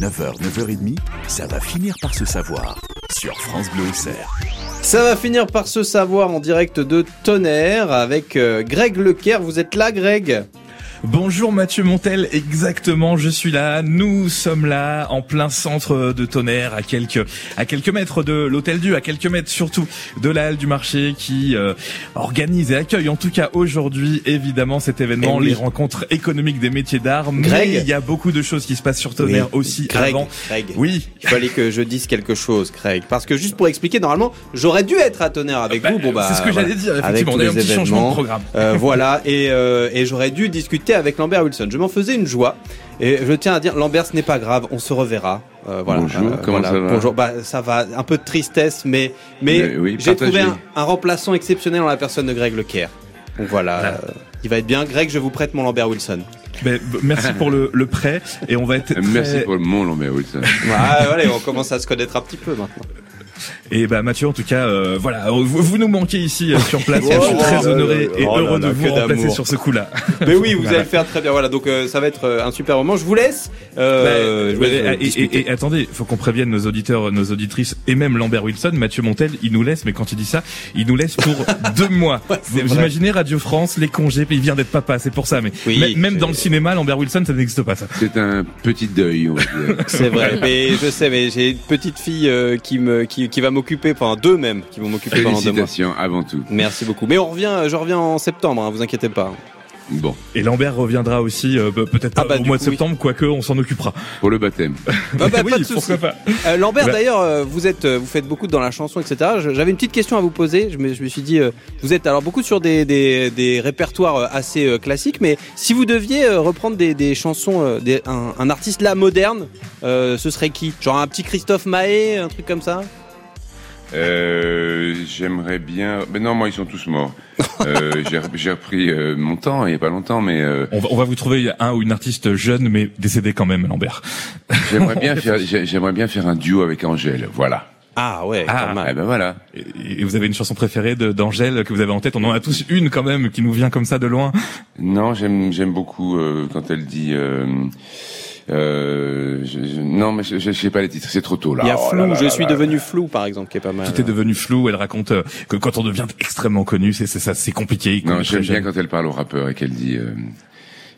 9h, 9h30, ça va finir par se savoir sur France Bleu Auxerre. Ça va finir par se savoir en direct de Tonnerre avec euh, Greg Lecaire. Vous êtes là, Greg? Bonjour Mathieu Montel, exactement, je suis là. Nous sommes là, en plein centre de Tonnerre, à quelques à quelques mètres de l'Hôtel Dieu, à quelques mètres surtout de la halle du marché qui euh, organise et accueille, en tout cas aujourd'hui, évidemment cet événement, Eh oui. les rencontres économiques des métiers d'art. Greg. Mais il y a beaucoup de choses qui se passent sur Tonnerre Oui. aussi Greg, avant. Greg. Oui. Il fallait que je dise quelque chose, Greg. Parce que juste pour expliquer, normalement, j'aurais dû être à Tonnerre avec Bah, vous. Bon, bah, c'est ce que voilà. j'allais dire, effectivement. On a eu un petit changement de programme. Euh, voilà, et, euh, et j'aurais dû discuter avec Lambert Wilson. Je m'en faisais une joie. Et je tiens à dire, Lambert, ce n'est pas grave, on se reverra. Euh, voilà. Bonjour, comment ça va Bonjour, bah, ça va, un peu de tristesse, mais, mais Mais oui, j'ai trouvé un, un remplaçant exceptionnel en la personne de Greg Lecaire. Donc voilà, euh, il va être bien. Greg, je vous prête mon Lambert Wilson. Ben, merci pour le, le prêt et on va être très... Merci pour le mon Lambert Wilson. Ouais, voilà, on commence à se connaître un petit peu maintenant. Et bah Mathieu, en tout cas, euh, voilà, vous, vous nous manquez ici euh, sur place. Oh, je suis très oh, honoré oh, et oh là heureux là, de vous remplacer sur ce coup-là. Mais oui, vous Voilà. allez le faire très bien. Voilà, donc euh, ça va être euh, un super moment. Je vous laisse. Euh, je vous laisse, euh, Bah, et, et- et attendez, faut qu'on prévienne nos auditeurs, nos auditrices et même Lambert Wilson, Mathieu Montel, il nous laisse, mais quand il dit ça, il nous laisse pour deux mois. vous vrai. imaginez Radio France, les congés, puis il vient d'être papa, c'est pour ça. Mais Oui, même- dans le cinéma, Lambert Wilson, ça n'existe pas ça. C'est un petit deuil, on va dire. C'est vrai, mais je sais, mais j'ai une petite fille euh, qui me, qui, qui va m'occuper, enfin deux même, qui vont m'occuper pendant deux mois. Félicitations avant tout. Merci beaucoup. Mais on revient, je reviens en septembre, hein, vous inquiétez pas. Bon, Et Lambert reviendra aussi, euh, pe- peut-être Ah pas bah, au mois coup, de septembre, quoique on s'en occupera. pour le baptême. Ah bah, oui, pas de souci. pourquoi pas. Euh, Lambert, Bah- d'ailleurs, euh, vous êtes, euh, vous faites beaucoup dans la chanson, etc. J'avais une petite question à vous poser. Je me, je me suis dit, euh, vous êtes alors beaucoup sur des, des, des répertoires euh, assez euh, classiques, mais si vous deviez euh, reprendre des, des chansons, euh, des, un, un artiste là moderne, euh, ce serait qui? Genre un petit Christophe Maé, un truc comme ça? Euh, J'aimerais bien. Mais non, moi, ils sont tous morts. Euh, j'ai- J'ai repris euh, mon temps il y a pas longtemps, mais euh, On va, on va vous trouver un ou une artiste jeune, mais décédée quand même, Lambert. j'aimerais bien faire. j'ai- J'aimerais bien faire un duo avec Angèle. Voilà. Ah ouais, Ah, pas Eh ben voilà. Et et vous avez une chanson préférée d'Angèle que vous avez en tête? On en a tous une quand même qui nous vient comme ça de loin. Non, j'aime j'aime beaucoup euh, quand elle dit. Euh, je- je- non, mais je, je, je sais pas les titres. C'est trop tôt là. Il y a Oh Flou, là là je là suis là. devenu flou par exemple, qui est pas mal. Tout est devenu flou. Elle raconte euh, que quand on devient extrêmement connu, c'est c'est ça, c'est compliqué. Non, j'aime bien quand elle parle au rappeur et qu'elle dit. Euh,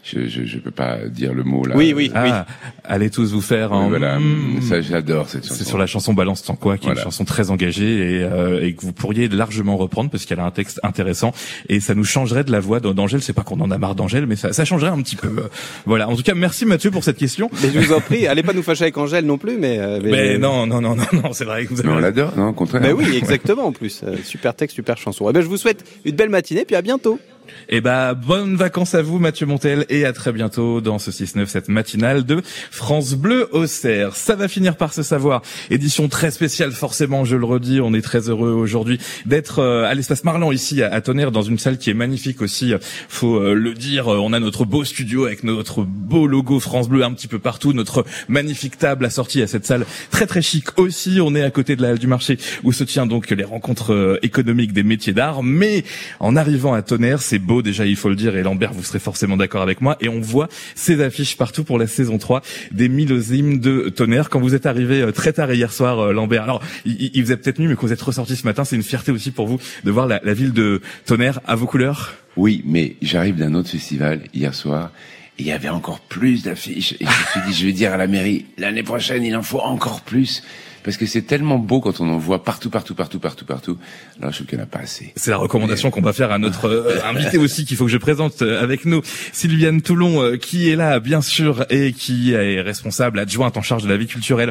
je, je je peux pas dire le mot là. Oui, oui, oui. Ah, allez tous vous faire. Un voilà. mm. Ça, j'adore cette chanson. C'est sur la chanson Balance sans quoi, qui est une chanson très engagée et, euh, et que vous pourriez largement reprendre parce qu'elle a un texte intéressant et ça nous changerait de la voix d'Angèle. C'est pas qu'on en a marre d'Angèle, mais ça, ça changerait un petit peu. Euh, Voilà. En tout cas, merci Mathieu pour cette question. Mais je vous en prie, allez pas nous fâcher avec Angèle non plus, mais. euh, Mais non, non, non, non, non, c'est vrai que vous avez. Mais on l'adore, non, au contraire. Mais oui, exactement en plus. Euh, super texte, super chanson. Eh ben, je vous souhaite une belle matinée, puis à bientôt. Et bah, bonnes vacances à vous, Mathieu Montel, et à très bientôt dans ce 6-9, cette matinale de France Bleu Auxerre. Ça va finir par se savoir. Édition très spéciale, forcément, je le redis. On est très heureux aujourd'hui d'être euh, à l'espace Marlan ici, à, Tonnerre, dans une salle qui est magnifique aussi. Faut euh, le dire. Euh, On a notre beau studio avec notre beau logo France Bleu un petit peu partout, notre magnifique table assortie à cette salle très très chic aussi. On est à côté de la halle du marché où se tient donc les rencontres économiques des métiers d'art. Mais en arrivant à Tonnerre, c'est beau déjà, il faut le dire. Et Lambert, vous serez forcément d'accord avec moi. Et on voit ces affiches partout pour la saison 3 des millésimes de Tonnerre. Quand vous êtes arrivé euh, très tard hier soir, euh, Lambert, alors il, il vous a peut-être nuit, mais quand vous êtes ressorti ce matin, c'est une fierté aussi pour vous de voir la, la ville de Tonnerre à vos couleurs. Oui, mais j'arrive d'un autre festival hier soir. Il y avait encore plus d'affiches. Et je me suis dit, je vais dire à la mairie, l'année prochaine, il en faut encore plus. Parce que c'est tellement beau quand on en voit partout, partout, partout, partout, partout. Alors je trouve qu'il n'y en a pas assez. C'est la recommandation qu'on va faire à notre euh, invité aussi qu'il faut que je présente euh, avec nous, Sylviane Toulon, euh, qui est là bien sûr et qui est responsable adjointe en charge de la vie culturelle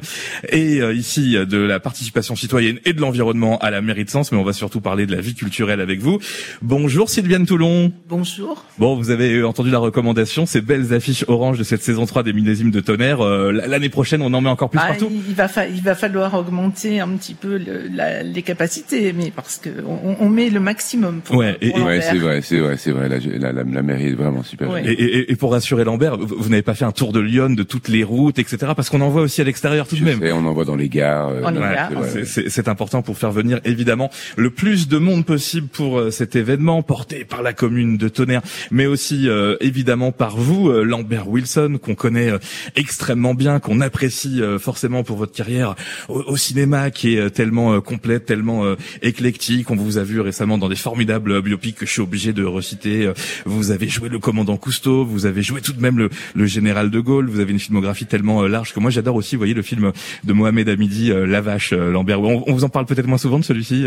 et euh, ici de la participation citoyenne et de l'environnement à la mairie de Sens. Mais on va surtout parler de la vie culturelle avec vous. Bonjour Sylviane Toulon. Bonjour. Bon, vous avez entendu la recommandation, ces belles affiches orange de cette saison 3 des millésimes de tonnerre. Euh, L'année prochaine, on en met encore plus Ah, partout. il va, fa- il va falloir falloir augmenter un petit peu le, la, les capacités, mais parce que on, on met le maximum. Pour, Ouais, et- pour et- Ouais, Lambert. c'est vrai, c'est vrai, c'est vrai. La, la, la, la mairie est vraiment super. Ouais. Et, et- et pour rassurer Lambert, vous, vous n'avez pas fait un tour de Lyon de toutes les routes, etc. Parce qu'on en voit aussi à l'extérieur tout de même. sais, on en voit dans les gares. euh, ouais, c'est important pour faire venir évidemment le plus de monde possible pour euh, cet événement porté par la commune de Tonnerre, mais aussi euh, évidemment par vous, euh, Lambert Wilson, qu'on connaît euh, extrêmement bien, qu'on apprécie euh, forcément pour votre carrière au, au cinéma, qui est euh, tellement euh, complète, tellement euh, éclectique. On vous a vu récemment dans des formidables biopics que je suis obligé de reciter. Vous avez joué le commandant Cousteau, vous avez joué tout de même le, le général de Gaulle. Vous avez une filmographie tellement large que moi j'adore aussi. Vous voyez le film de Mohamed Hamidi, euh, La Vache, Lambert. On, on vous en parle peut-être moins souvent de celui-ci.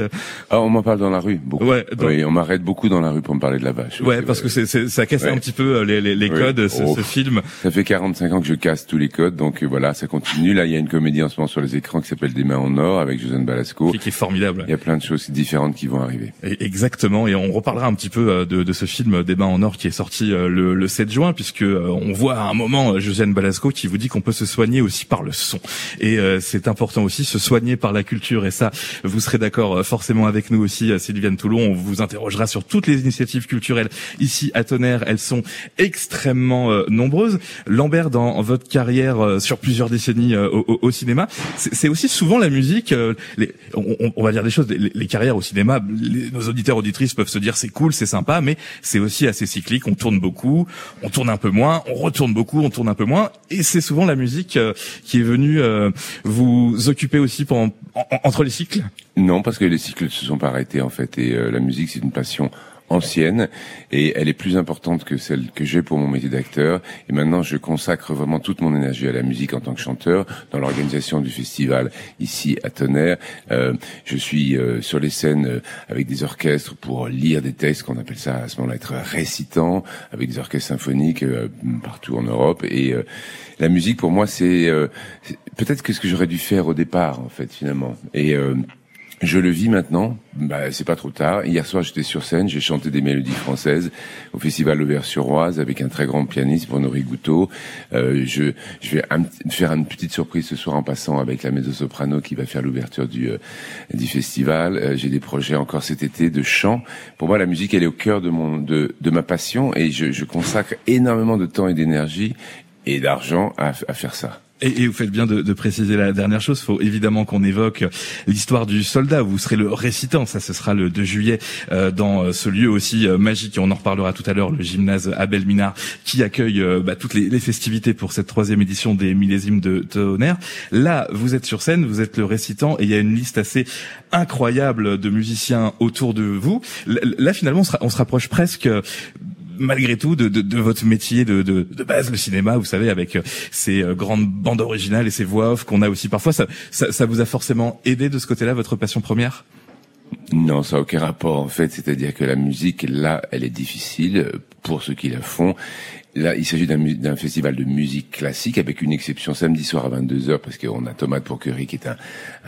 Ah, on m'en parle dans la rue, beaucoup. Ouais, Oui, on m'arrête beaucoup dans la rue pour me parler de la vache. Oui, Ouais, parce que c'est, c'est- ça casse Ouais. un petit peu les, les, Oui. codes, ce, Oh. ce film. Ça fait 45 ans que je casse tous les codes, donc voilà, ça continue. Là, il y a une comédie en ce moment sur les écrans qui s'appelle Des mains en or avec Josiane Balasco. qui, qui est formidable. Il y a plein de choses différentes qui vont arriver. Et- Exactement, et on reparlera un petit peu euh, de, de ce film Des mains en or qui est sorti euh, le, le 7 juin, puisque euh, on voit à un moment euh, Josiane Balasco qui vous dit qu'on peut se soigner aussi par le son. Et euh, c'est important aussi, se soigner par la culture. Et ça, vous serez d'accord euh, forcément avec nous aussi, euh, Sylviane Toulon. On vous interrogera sur toutes les initiatives culturelles ici à Tonnerre. Elles sont extrêmement euh, nombreuses. Lambert, dans votre carrière euh, sur plusieurs décennies euh, au, au- au cinéma, c'est c'est aussi souvent la musique. euh, les, on, on- va dire des choses. Les, les carrières au cinéma, les- nos auditeurs auditrices peuvent se dire c'est cool, c'est sympa, mais c'est aussi assez cyclique. On tourne beaucoup, on tourne un peu moins, on retourne beaucoup, on tourne un peu moins, et c'est souvent la musique euh, qui est venue euh, vous occuper aussi pendant, en- en- entre les cycles? Non, parce que les cycles ne se sont pas arrêtés en fait, et la musique c'est une passion ancienne et elle est plus importante que celle que j'ai pour mon métier d'acteur. Et maintenant je consacre vraiment toute mon énergie à la musique en tant que chanteur dans l'organisation du festival ici à Tonnerre. Euh, je suis euh, sur les scènes euh, avec des orchestres pour lire des textes qu'on appelle ça à ce moment-là être récitant avec des orchestres symphoniques euh, partout en Europe. Et euh, la musique pour moi c'est euh, c'est peut-être que ce que j'aurais dû faire au départ en fait finalement. Et je le vis maintenant. Bah, c'est pas trop tard. Hier soir, j'étais sur scène, j'ai chanté des mélodies françaises au festival Auvers-sur-Oise avec un très grand pianiste, Bruno Rigouteau. Euh, je, je vais faire une petite surprise ce soir en passant avec la mezzo-soprano qui va faire l'ouverture du, euh, du festival. Euh, j'ai des projets encore cet été de chant. Pour moi, la musique, elle est au cœur de mon, de, de ma passion et je, je consacre énormément de temps et d'énergie et d'argent à, à faire ça. Et, et vous faites bien de, de préciser la dernière chose. Il faut évidemment qu'on évoque l'histoire du soldat. Vous serez le récitant. Ça, ce sera le 2 juillet euh, dans euh, ce lieu aussi euh, magique. On en reparlera tout à l'heure, le gymnase Abel Minard, qui accueille euh, bah, toutes les, les festivités pour cette troisième édition des millésimes de Tonnerre. Là, vous êtes sur scène, vous êtes le récitant, et il y a une liste assez incroyable de musiciens autour de vous. Là, finalement, on se, on se rapproche presque malgré tout de, de, de votre métier de, de, de base, le cinéma, vous savez, avec euh, ces euh, grandes bandes originales et ces voix off qu'on a aussi parfois, ça, ça, ça vous a forcément aidé de ce côté-là, votre passion première? Non, ça n'a aucun rapport en fait. C'est-à-dire que la musique, là, elle est difficile pour ceux qui la font. Là, il s'agit d'un festival de musique classique avec une exception samedi soir à 22h parce qu'on a Thomas Porquerie qui est un,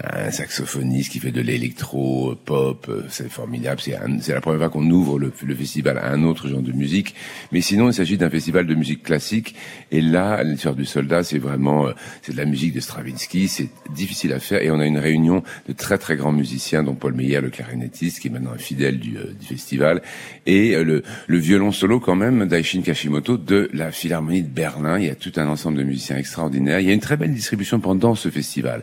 un saxophoniste qui fait de l'électro, pop, euh, c'est formidable. C'est la première fois qu'on ouvre le, le festival à un autre genre de musique. Mais sinon, il s'agit d'un festival de musique classique. Et là, l'histoire du soldat, c'est vraiment, euh, c'est de la musique de Stravinsky. C'est difficile à faire et on a une réunion de très très grands musiciens, dont Paul Meyer, le clarinettiste, qui est maintenant un fidèle du, euh, du festival, et le, le violon solo quand même d'Aishin Kashimoto la Philharmonie de Berlin. Il y a tout un ensemble de musiciens extraordinaires. Il y a une très belle distribution pendant ce festival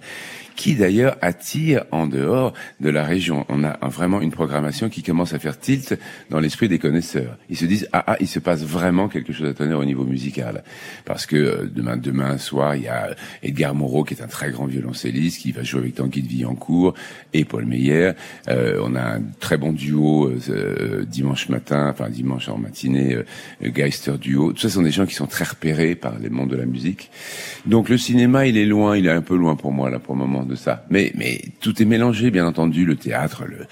qui d'ailleurs attire en dehors de la région. On a vraiment une programmation qui commence à faire tilt dans l'esprit des connaisseurs. Ils se disent ah ah il se passe vraiment quelque chose à tonnerre au niveau musical parce que euh, demain demain soir il y a Edgar Moreau qui est un très grand violoncelliste qui va jouer avec Tanguy de Villancourt et Paul Meyer. Euh, on a un très bon duo euh, euh, dimanche matin, enfin dimanche en matinée, euh, Geister duo. Tout ça sont des gens qui sont très repérés par les mondes de la musique. Donc le cinéma il est loin, il est un peu loin pour moi là pour le moment de ça. Mais mais tout est mélangé bien entendu, le théâtre, le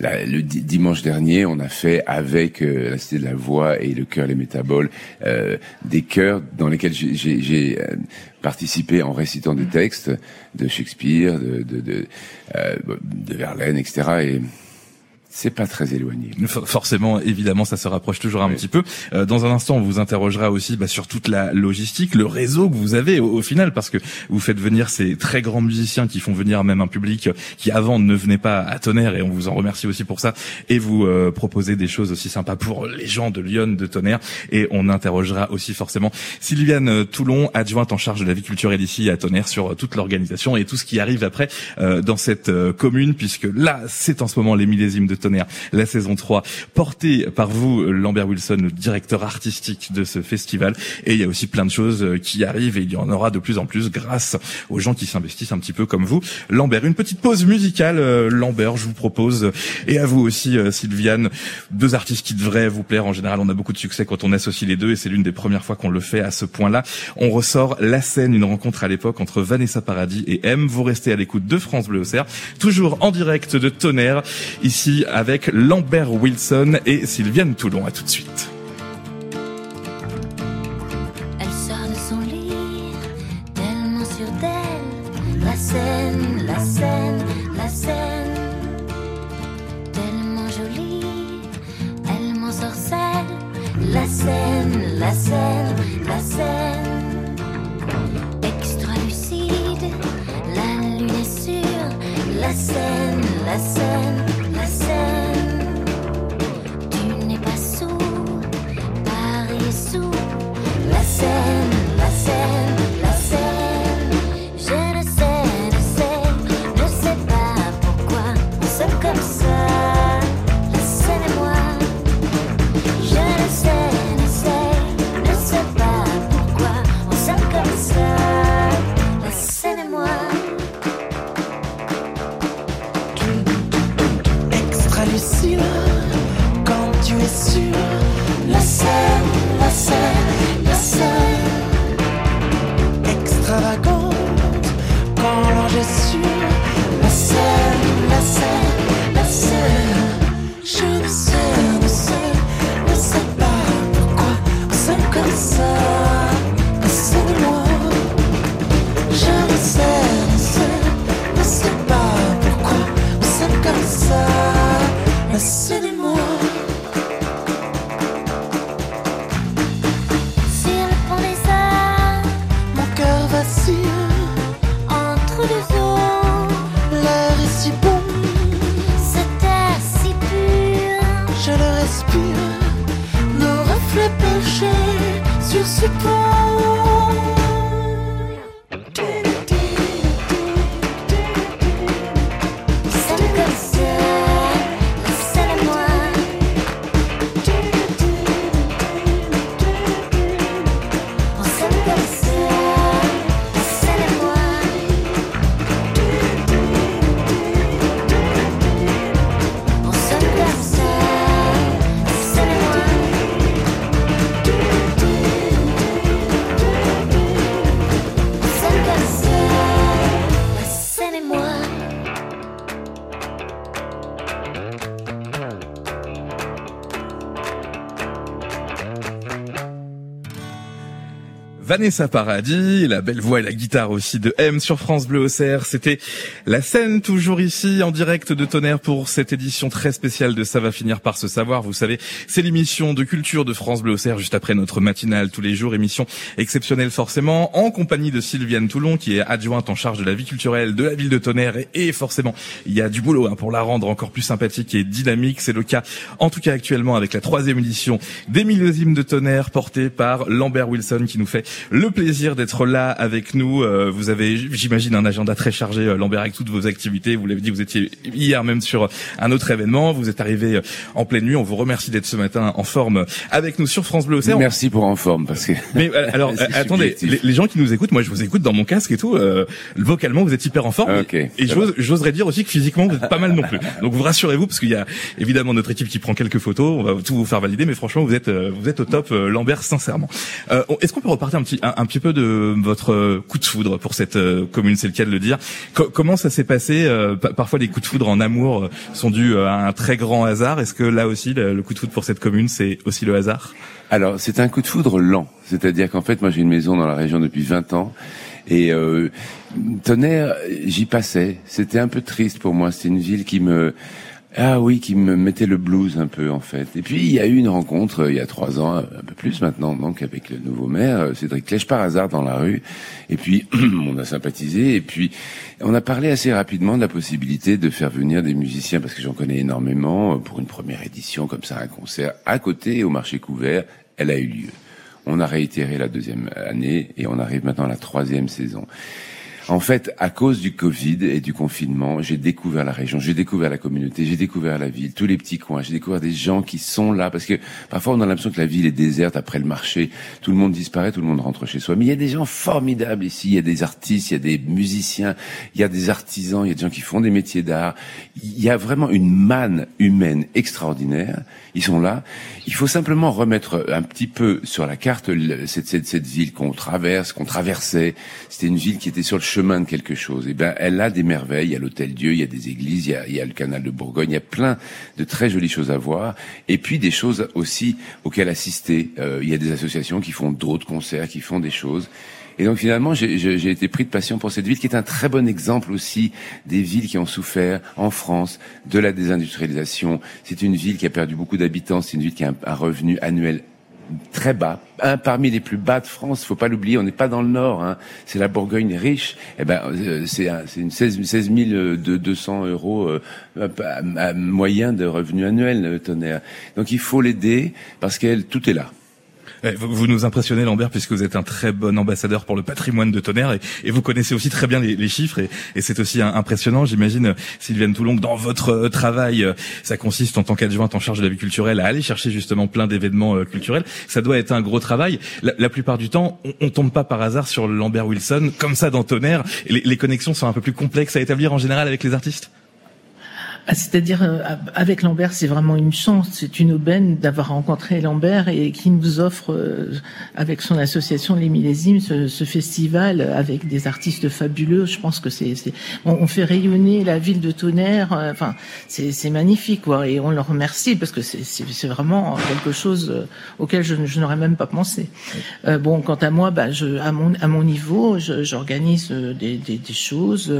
la- le di- dimanche dernier, on a fait avec euh, la Cité de la Voix et le Chœur Les Métaboles euh, des chœurs dans lesquels j'ai- euh, participé en récitant des textes de Shakespeare, de de de, euh, de Verlaine, etc. Et c'est pas très éloigné. Forcément, évidemment, ça se rapproche toujours un petit peu. Euh, dans un instant, on vous interrogera aussi bah, sur toute la logistique, le réseau que vous avez au, final, parce que vous faites venir ces très grands musiciens qui font venir même un public qui avant ne venait pas à Tonnerre, et on vous en remercie aussi pour ça. Et vous euh, proposez des choses aussi sympas pour les gens de Lyon, de Tonnerre. Et on interrogera aussi forcément Sylviane Toulon, adjointe en charge de la vie culturelle ici à Tonnerre, sur toute l'organisation et tout ce qui arrive après euh, dans cette commune, puisque là, c'est en ce moment les millésimes de Tonnerre la saison 3, portée par vous, Lambert Wilson, le directeur artistique de ce festival. Et il y a aussi plein de choses euh, qui arrivent et il y en aura de plus en plus grâce aux gens qui s'investissent un petit peu comme vous. Lambert, une petite pause musicale. Euh, Lambert, je vous propose, et à vous aussi, euh, Sylviane, deux artistes qui devraient vous plaire. En général, on a beaucoup de succès quand on associe les deux et c'est l'une des premières fois qu'on le fait à ce point-là. On ressort La scène, une rencontre à l'époque entre Vanessa Paradis et M. Vous restez à l'écoute de France Bleu Auxerre, toujours en direct de Tonnerre, ici avec Lambert Wilson et Sylviane Toulon. À tout de suite. Sur ce pont. Vanessa Paradis, la belle voix et la guitare aussi de M sur France Bleu Auxerre. C'était la scène toujours ici en direct de Tonnerre pour cette édition très spéciale de Ça va finir par se savoir. Vous savez, c'est l'émission de culture de France Bleu Auxerre juste après notre matinale tous les jours. Émission exceptionnelle forcément en compagnie de Sylviane Toulon qui est adjointe en charge de la vie culturelle de la ville de Tonnerre et, forcément il y a du boulot hein, pour la rendre encore plus sympathique et dynamique. C'est le cas en tout cas actuellement avec la troisième édition des millésimes de Tonnerre portée par Lambert Wilson qui nous fait le plaisir d'être là avec nous. Euh, vous avez, j'imagine, un agenda très chargé, euh, Lambert, avec toutes vos activités. Vous l'avez dit, vous étiez hier même sur un autre événement. Vous êtes arrivé euh, en pleine nuit. On vous remercie d'être ce matin en forme avec nous sur France Bleu Auxerre. Merci pour en forme parce que. Mais euh, alors, euh, attendez, les, les gens qui nous écoutent, moi je vous écoute dans mon casque et tout, euh, vocalement vous êtes hyper en forme. Ok, et j'oserais dire aussi que physiquement vous êtes pas mal non plus. Donc vous rassurez-vous parce qu'il y a évidemment notre équipe qui prend quelques photos, on va tout vous faire valider, mais franchement vous êtes euh, vous êtes au top, euh, Lambert, sincèrement. Euh, Est-ce qu'on peut repartir un un, petit peu de votre euh, coup de foudre pour cette euh, commune, c'est le cas de le dire. Co- comment ça s'est passé euh, pa- Parfois les coups de foudre en amour sont dus à un très grand hasard. Est-ce que là aussi le, le coup de foudre pour cette commune c'est aussi le hasard? Alors, c'est un coup de foudre lent. C'est-à-dire qu'en fait, moi, j'ai une maison dans la région depuis 20 ans. Et euh, Tonnerre, j'y passais. C'était un peu triste pour moi. C'était une ville qui me Ah oui, qui me mettait le blues un peu en fait. Et puis il y a eu une rencontre euh, il y a trois ans, un peu plus maintenant, donc avec le nouveau maire euh, Cédric Clèche par hasard dans la rue. Et puis on a sympathisé et puis on a parlé assez rapidement de la possibilité de faire venir des musiciens parce que j'en connais énormément euh, pour une première édition comme ça, un concert à côté au marché couvert. Elle a eu lieu. On a réitéré la deuxième année et on arrive maintenant à la troisième saison. En fait, à cause du Covid et du confinement, j'ai découvert la région, j'ai découvert la communauté, j'ai découvert la ville, tous les petits coins, j'ai découvert des gens qui sont là, parce que parfois on a l'impression que la ville est déserte après le marché, tout le monde disparaît, tout le monde rentre chez soi. Mais il y a des gens formidables ici, il y a des artistes, il y a des musiciens, il y a des artisans, il y a des gens qui font des métiers d'art. Il y a vraiment une manne humaine extraordinaire. Ils sont là. Il faut simplement remettre un petit peu sur la carte cette, cette, cette ville qu'on traverse, qu'on traversait. C'était une ville qui était sur le chemin de quelque chose. Et ben, elle a des merveilles. Il y a l'Hôtel Dieu, il y a des églises, il y a, il y a le canal de Bourgogne. Il y a plein de très jolies choses à voir. Et puis des choses aussi auxquelles assister. Euh, il y a des associations qui font d'autres concerts, qui font des choses. Et donc finalement, j'ai- été pris de passion pour cette ville, qui est un très bon exemple aussi des villes qui ont souffert en France de la désindustrialisation. C'est une ville qui a perdu beaucoup d'habitants, c'est une ville qui a un revenu annuel très bas, un parmi les plus bas de France. Faut pas l'oublier, on n'est pas dans le Nord. Hein. C'est la Bourgogne riche. Eh ben, euh, c'est un- une 16, 16 200 euros euh, moyen de revenu annuel, euh, tonnerre. Donc il faut l'aider parce qu'elle tout est là. Eh, Vous, nous impressionnez Lambert puisque vous êtes un très bon ambassadeur pour le patrimoine de Tonnerre et, et vous connaissez aussi très bien les, chiffres et, et c'est aussi impressionnant. J'imagine Sylviane Toulon que dans votre euh, travail, euh, ça consiste en tant qu'adjointe en charge de la vie culturelle à aller chercher justement plein d'événements euh, culturels. Ça doit être un gros travail. La, la plupart du temps, on, on tombe pas par hasard sur Lambert Wilson comme ça dans Tonnerre. Les, les connexions sont un peu plus complexes à établir en général avec les artistes? Ah, C'est-à-dire, euh, avec Lambert, c'est vraiment une chance, c'est une aubaine d'avoir rencontré Lambert et qui nous offre, euh, avec son association Les Millésimes, ce, ce festival avec des artistes fabuleux. Je pense que c'est, on, fait rayonner la ville de Tonnerre. euh, Enfin, c'est, magnifique, quoi. Et on le remercie parce que c'est, vraiment quelque chose auquel je, n'aurais même pas pensé. Bon, quant à moi, bah, je, à mon, niveau, j'organise des, choses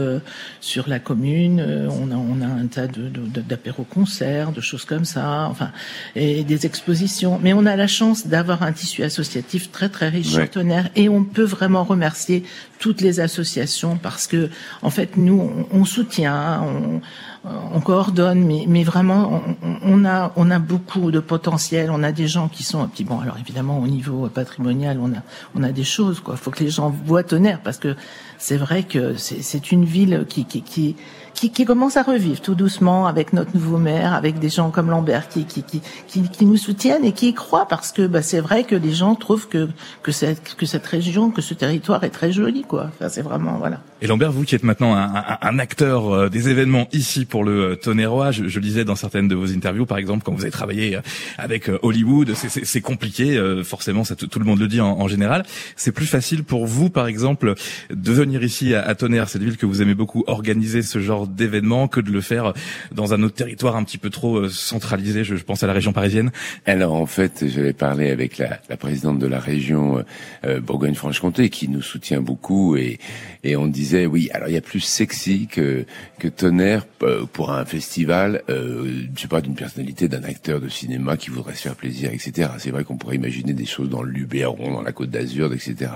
sur la commune. On a un tas de, de, d'apéros-concerts, de choses comme ça, enfin, et des expositions. Mais on a la chance d'avoir un tissu associatif très très riche Ouais. Tonnerre et on peut vraiment remercier toutes les associations parce que, en fait, nous, on, on soutient, on, on coordonne, mais, mais vraiment, on, on a, on a beaucoup de potentiel. On a des gens qui sont, puis bon, alors évidemment, au niveau patrimonial, on a, on a des choses, quoi. Faut que les gens voient Tonnerre parce que c'est vrai que c'est c'est une ville qui, qui, qui, qui, qui commence à revivre tout doucement avec notre nouveau maire, avec des gens comme Lambert qui, qui, qui, qui, nous soutiennent et qui y croient parce que bah, c'est vrai que les gens trouvent que, que, cette, que cette région, que ce territoire est très joli, quoi. Enfin, c'est vraiment, voilà. Et Lambert, vous qui êtes maintenant un, un- un acteur euh, des événements ici pour le euh, Tonnerrois, je, je lisais dans certaines de vos interviews, par exemple, quand vous avez travaillé euh, avec Hollywood, c'est- compliqué, forcément, ça, tout tout le monde le dit en, en général. C'est plus facile pour vous, par exemple, de venir ici à, à Tonnerre, cette ville que vous aimez beaucoup, organiser ce genre d'événement, que de le faire dans un autre territoire un petit peu trop euh, centralisé. Je, je pense à la région parisienne. Alors en fait, j'avais parlé avec la, présidente de la région euh, euh, Bourgogne-Franche-Comté qui nous soutient beaucoup et, et on disait oui, alors il y a plus sexy que Tonnerre pour un festival, euh, je sais pas d'une personnalité, d'un acteur de cinéma qui voudrait se faire plaisir, etc. C'est vrai qu'on pourrait imaginer des choses dans le Luberon, dans la Côte d'Azur, etc.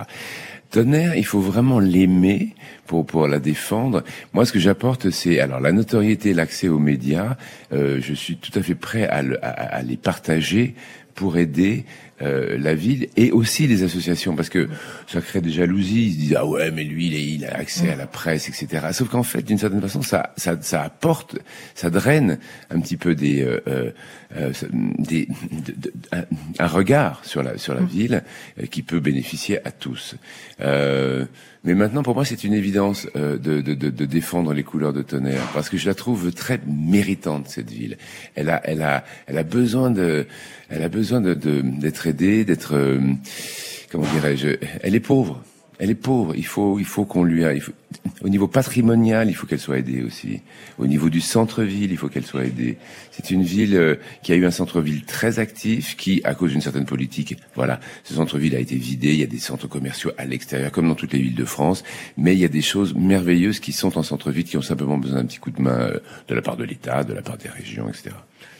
Tonnerre, il faut vraiment l'aimer pour pour la défendre. Moi, ce que j'apporte, c'est alors la notoriété, l'accès aux médias. euh, je suis tout à fait prêt à les partager pour aider euh, la ville et aussi les associations parce que ça crée des jalousies. Ils se disent ah ouais mais lui il, est- il a accès à la presse etc. Sauf qu'en fait d'une certaine façon ça, ça ça apporte, ça draine un petit peu des euh, euh, euh, des de- de- un, un regard sur la sur la ville euh, qui peut bénéficier à tous. Euh, mais maintenant, pour moi, c'est une évidence euh, de, de, de, défendre les couleurs de tonnerre, parce que je la trouve très méritante cette ville. Elle a, elle a, elle a besoin de, elle a besoin de de- d'être aidée, d'être, euh, comment dirais-je, elle est pauvre. Elle est pauvre. Il faut, il faut qu'on lui, a- au niveau patrimonial, il faut qu'elle soit aidée aussi. Au niveau du centre-ville, il faut qu'elle soit aidée. C'est une ville euh, qui a eu un centre-ville très actif, qui, à cause d'une certaine politique, voilà, ce centre-ville a été vidé. Il y a des centres commerciaux à l'extérieur, comme dans toutes les villes de France. Mais il y a des choses merveilleuses qui sont en centre-ville, qui ont simplement besoin d'un petit coup de main euh, de la part de l'État, de la part des régions, etc.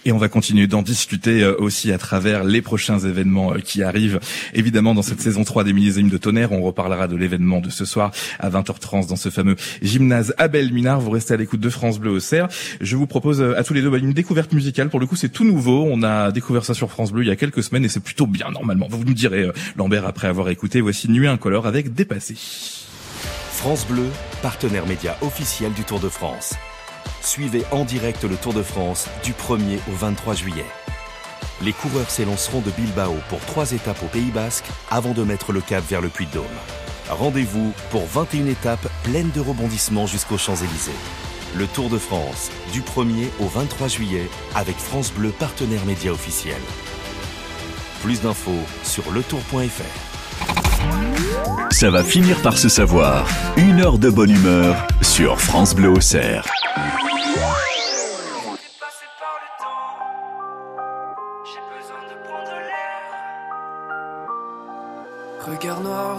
Et on va continuer d'en discuter euh, aussi à travers les prochains événements euh, qui arrivent. Évidemment, dans cette saison 3 des millésimes de tonnerre, on reparlera de l'événement de ce soir à 20h30 dans ce fameux gymnase Abel Minard. Vous restez à l'écoute de France Bleu au Cerf. Je vous propose euh, à tous les deux bah, une découverte musicale. Pour le coup, c'est tout nouveau. On a découvert ça sur France Bleu il y a quelques semaines et c'est plutôt bien normalement. Vous nous direz, Lambert, après avoir écouté, voici Nuit incolore avec Dépassé. France Bleu, partenaire média officiel du Tour de France. Suivez en direct le Tour de France du 1er au 23 juillet. Les coureurs s'élanceront de Bilbao pour trois étapes au Pays Basque avant de mettre le cap vers le Puy-de-Dôme. Rendez-vous pour 21 étapes pleines de rebondissements jusqu'aux Champs-Élysées. Le Tour de France du 1er au 23 juillet avec France Bleu partenaire média officiel. Plus d'infos sur letour.fr. Ça va finir par se savoir. Une heure de bonne humeur sur France Bleu au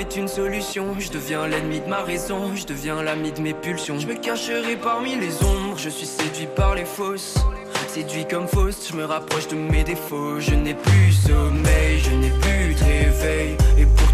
Est une solution. Je deviens l'ennemi de ma raison, je deviens l'ami de mes pulsions. Je me cacherai parmi les ombres, je suis séduit par les fausses. Séduit comme fausse, je me rapproche de mes défauts. Je n'ai plus sommeil, je n'ai plus de réveil. Et pourtant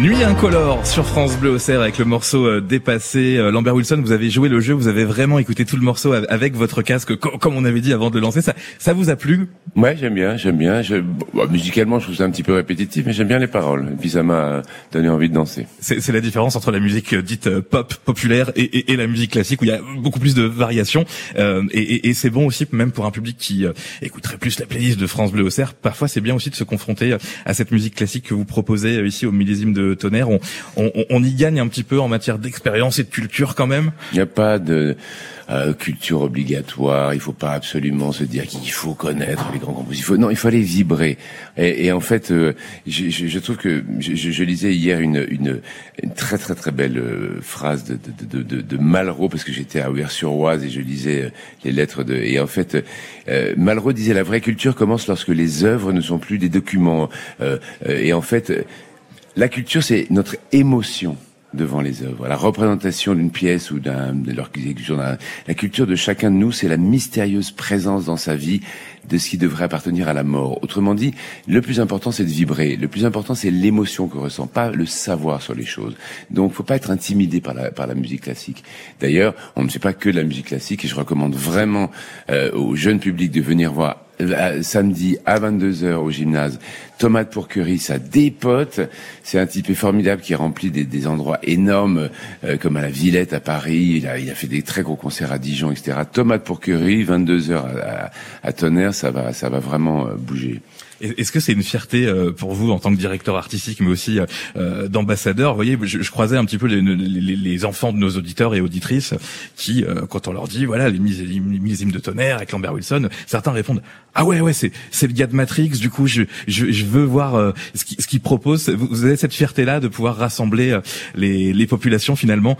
Nuit incolore sur France Bleu au Cerf avec le morceau euh, dépassé. Euh, Lambert Wilson, vous avez joué le jeu, vous avez vraiment écouté tout le morceau av- avec votre casque, co- comme on avait dit avant de le lancer. Ça, ça vous a plu? Ouais, j'aime bien, j'aime bien. Je, bon, musicalement, je trouve ça un petit peu répétitif, mais j'aime bien les paroles. Et puis ça m'a donné envie de danser. C'est la différence entre la musique euh, dite pop populaire et, et- et la musique classique où il y a beaucoup plus de variations. Euh, et c'est bon aussi, même pour un public qui euh, écouterait plus la playlist de France Bleu au Cerf. Parfois, c'est bien aussi de se confronter à cette musique classique que vous proposez ici au millésime de On, y gagne un petit peu en matière d'expérience et de culture quand même. Il n'y a pas de euh, culture obligatoire. Il faut pas absolument se dire qu'il faut connaître les grands compositeurs. Non, il faut aller vibrer. Et, en fait, euh, je, trouve que je, lisais hier une, très très très belle euh, phrase de, Malraux parce que j'étais à Auvers-sur-Oise et je lisais les lettres de. Et en fait, Malraux disait la vraie culture commence lorsque les œuvres ne sont plus des documents. Et en fait. La culture, c'est notre émotion. devant les œuvres. La représentation d'une pièce ou d'un de leur la culture de chacun de nous, c'est la mystérieuse présence dans sa vie de ce qui devrait appartenir à la mort. Autrement dit, le plus important c'est de vibrer. Le plus important c'est l'émotion qu'on ressent, pas le savoir sur les choses. Donc, faut pas être intimidé par la par la musique classique. D'ailleurs, on ne fait pas que de la musique classique et je recommande vraiment euh, au jeune public de venir voir euh, samedi à 22h au gymnase. Tomate pour curry, ça dépote. C'est un type formidable qui remplit des, des endroits énormes, euh, comme à la Villette à Paris. Il a, il a fait des très gros concerts à Dijon, etc. Tomate pour curry, 22h à, à, à Tonnerre, ça va, ça va vraiment euh, bouger. Est-ce que c'est une fierté euh, pour vous en tant que directeur artistique, mais aussi euh, d'ambassadeur Vous voyez, je, croisais un petit peu les, les- les enfants de nos auditeurs et auditrices qui, quand on leur dit, voilà, les millésimes, de tonnerre avec Lambert Wilson, certains répondent, ah ouais, ouais, c'est c'est le gars de Matrix. Du coup, je je, je veux voir ce qu'il ce qu'il propose. Vous, avez cette fierté-là de pouvoir rassembler les les populations finalement.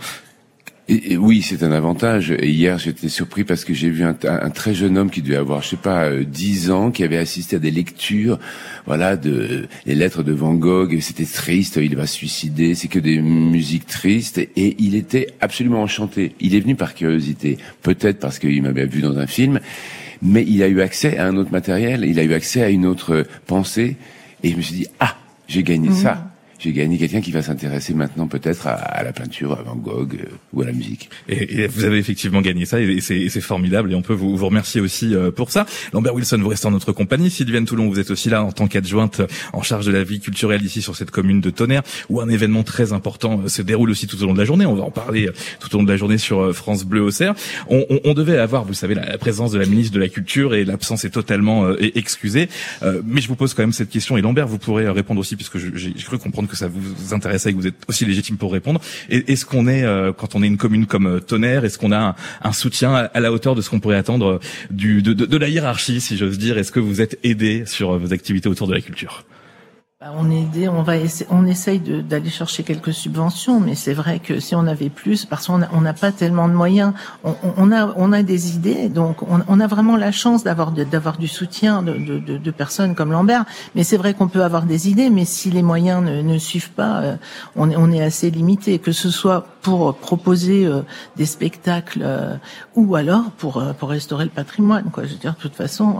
Et, et oui, c'est un avantage. Et hier, j'étais surpris parce que j'ai vu un, très jeune homme qui devait avoir, je sais pas, euh, 10 ans, qui avait assisté à des lectures, voilà, de les lettres de Van Gogh. C'était triste. Il va se suicider. C'est que des musiques tristes. Et il était absolument enchanté. Il est venu par curiosité, peut-être parce qu'il m'avait vu dans un film, mais il a eu accès à un autre matériel. Il a eu accès à une autre pensée. Et je me suis dit, ah, j'ai gagné ça. J'ai gagné quelqu'un qui va s'intéresser maintenant peut-être à, à la peinture, à Van Gogh euh, ou à la musique. Et, et vous avez effectivement gagné ça, et et c'est formidable, et on peut vous, vous remercier aussi euh, pour ça. Lambert Wilson, vous restez en notre compagnie. Sylviane Toulon, vous êtes aussi là en tant qu'adjointe en charge de la vie culturelle ici sur cette commune de Tonnerre, où un événement très important euh, se déroule aussi tout au long de la journée. On va en parler euh, tout au long de la journée sur euh, France Bleu Auxerre. On, on, on devait avoir, vous savez, la, présence de la ministre de la Culture, et l'absence est totalement euh, é- excusée. Euh, mais je vous pose quand même cette question, et Lambert, vous pourrez euh, répondre aussi, puisque j'ai cru comprendre que ça vous intéressait et que vous êtes aussi légitime pour répondre. Est-ce qu'on est, euh, quand on est une commune comme euh, Tonnerre, est-ce qu'on a un, soutien à, la hauteur de ce qu'on pourrait attendre euh, de, de, la hiérarchie, si j'ose dire? Est-ce que vous êtes aidé sur vos activités autour de la culture? On est on va essa- on essaye d'aller chercher quelques subventions, mais c'est vrai que si on avait plus, parce qu'on n'a pas tellement de moyens, on, a on a des idées, donc on, a vraiment la chance d'avoir d'avoir du soutien de, de, personnes comme Lambert. Mais c'est vrai qu'on peut avoir des idées, mais si les moyens ne, suivent pas, euh, on est assez limité, que ce soit pour proposer euh, des spectacles euh, ou alors pour restaurer le patrimoine. Quoi, je veux dire, de toute façon.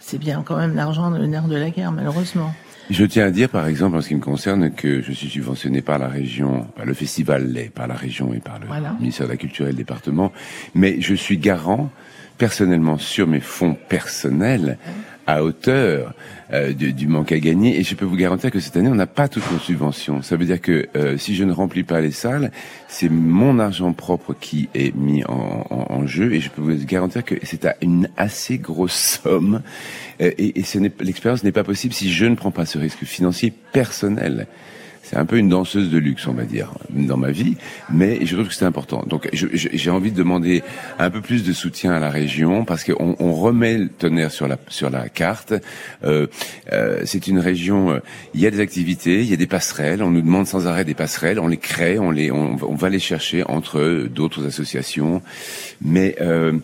c'est bien quand même l'argent le nerf de la guerre, malheureusement. Je tiens à dire, par exemple, en ce qui me concerne, que je suis subventionné par la région, par le festival l'est par la région et par le Voilà. ministère de la Culture et le département, mais je suis garant personnellement sur mes fonds personnels à hauteur euh, du, du manque à gagner et je peux vous garantir que cette année on n'a pas toutes nos subventions. Ça veut dire que euh, si je ne remplis pas les salles, c'est mon argent propre qui est mis en, en- jeu et je peux vous garantir que c'est à une assez grosse somme euh, et, et l'expérience n'est pas possible si je ne prends pas ce risque financier personnel. C'est un peu une danseuse de luxe, on va dire, dans ma vie, mais je trouve que c'est important. Donc, j'ai envie de demander un peu plus de soutien à la région parce qu'on on remet le tonnerre sur la sur la carte. Euh, euh, c'est une région. euh, Il y a des activités, il y a des passerelles. On nous demande sans arrêt des passerelles. On les crée, on les, on, on va les chercher entre d'autres associations, mais euh,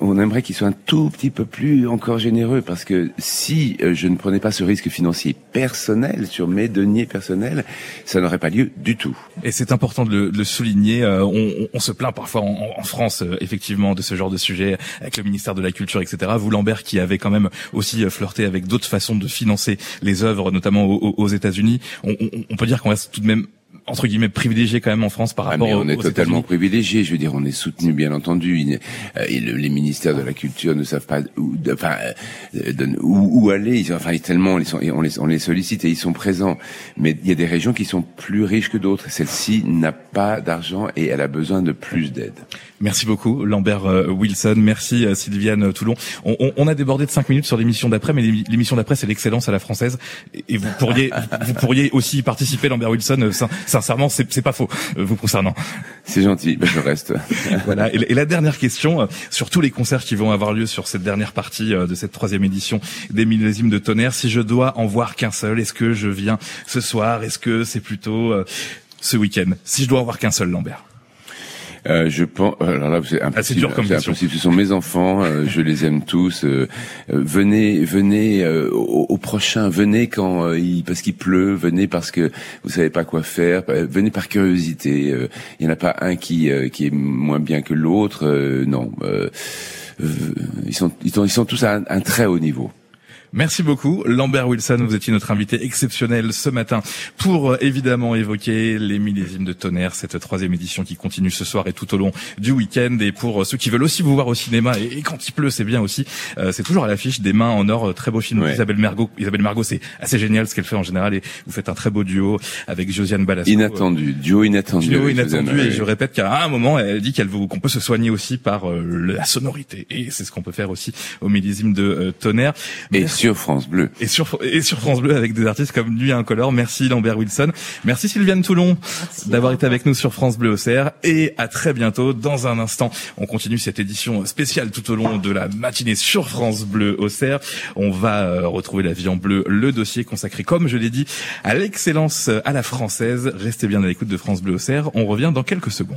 on aimerait qu'ils soient un tout petit peu plus encore généreux parce que si euh, je ne prenais pas ce risque financier personnel sur mes deniers personnels, ça n'aurait pas lieu du tout. Et c'est important de le, souligner. euh, on, se plaint parfois en, France, euh, effectivement, de ce genre de sujet avec le ministère de la Culture, etc. Vous, Lambert, qui avez quand même aussi flirté avec d'autres façons de financer les œuvres, notamment aux, États-Unis, on peut dire qu'on reste tout de même entre guillemets privilégié quand même en France par Ah, rapport mais aux, on est aux totalement privilégié. Je veux dire, on est soutenu, bien entendu. Il- euh, et le- les ministères de la culture ne savent pas où, de- enfin, euh, de- où, où aller. Ils, enfin, tellement on, les, on les sollicite et ils sont présents. Mais il y a des régions qui sont plus riches que d'autres. Celle-ci n'a pas d'argent et elle a besoin de plus d'aide. Merci beaucoup, Lambert euh, Wilson. Merci, euh, Sylviane Toulon. On, on- on a débordé de cinq minutes sur l'émission d'après, mais l'émi- l'émission d'après, c'est l'excellence à la française. Et vous pourriez, vous pourriez aussi y participer, Lambert Wilson. euh, sin- sincèrement, c'est pas faux, euh, vous concernant. C'est gentil. Ben, je reste. Voilà. Et, la- et la dernière question, euh, sur tous les concerts qui vont avoir lieu sur cette dernière partie euh, de cette troisième édition des millésimes de tonnerre, si je dois en voir qu'un seul, est-ce que je viens ce soir? Est-ce que c'est plutôt euh, ce week-end? Si je dois en voir qu'un seul, Lambert. Euh, je pense. Alors là, c'est impossible. dur comme impossible. Ce sont mes enfants. euh, je les aime tous. euh, euh, venez, venez euh, au, au prochain. Venez quand euh, il parce qu'il pleut. Venez parce que vous savez pas quoi faire. Venez par curiosité. euh, Il y en a pas un qui euh, qui est moins bien que l'autre. euh, non. ils sont ils sont ils sont tous à un, un très haut niveau. Merci beaucoup. Lambert Wilson, vous étiez notre invité exceptionnel ce matin pour euh, évidemment évoquer les millésimes de tonnerre, cette troisième édition qui continue ce soir et tout au long du week-end. Et pour euh, ceux qui veulent aussi vous voir au cinéma, et, quand il pleut, c'est bien aussi, euh, c'est toujours à l'affiche des mains en or, très beau film Ouais. d'Isabelle Margot. Isabelle Margot, c'est assez génial ce qu'elle fait en général et vous faites un très beau duo avec Josiane Balasco. Inattendu, duo inattendu. Duo inattendu et je répète qu'à un moment elle dit qu'elle veut qu'on peut se soigner aussi par euh, la sonorité et c'est ce qu'on peut faire aussi au millésime de euh, tonnerre Et. Sur France Bleu. et sur et sur France Bleu avec des artistes comme Nuit Incolore. Merci Lambert Wilson. Merci Sylviane Toulon d'avoir été avec nous sur France Bleu Auxerre et à très bientôt. Dans un instant, on continue cette édition spéciale tout au long de la matinée sur France Bleu Auxerre. On va euh, retrouver la vie en bleu, le dossier consacré, comme je l'ai dit, à l'excellence euh, à la française. Restez bien à l'écoute de France Bleu Auxerre. On revient dans quelques secondes.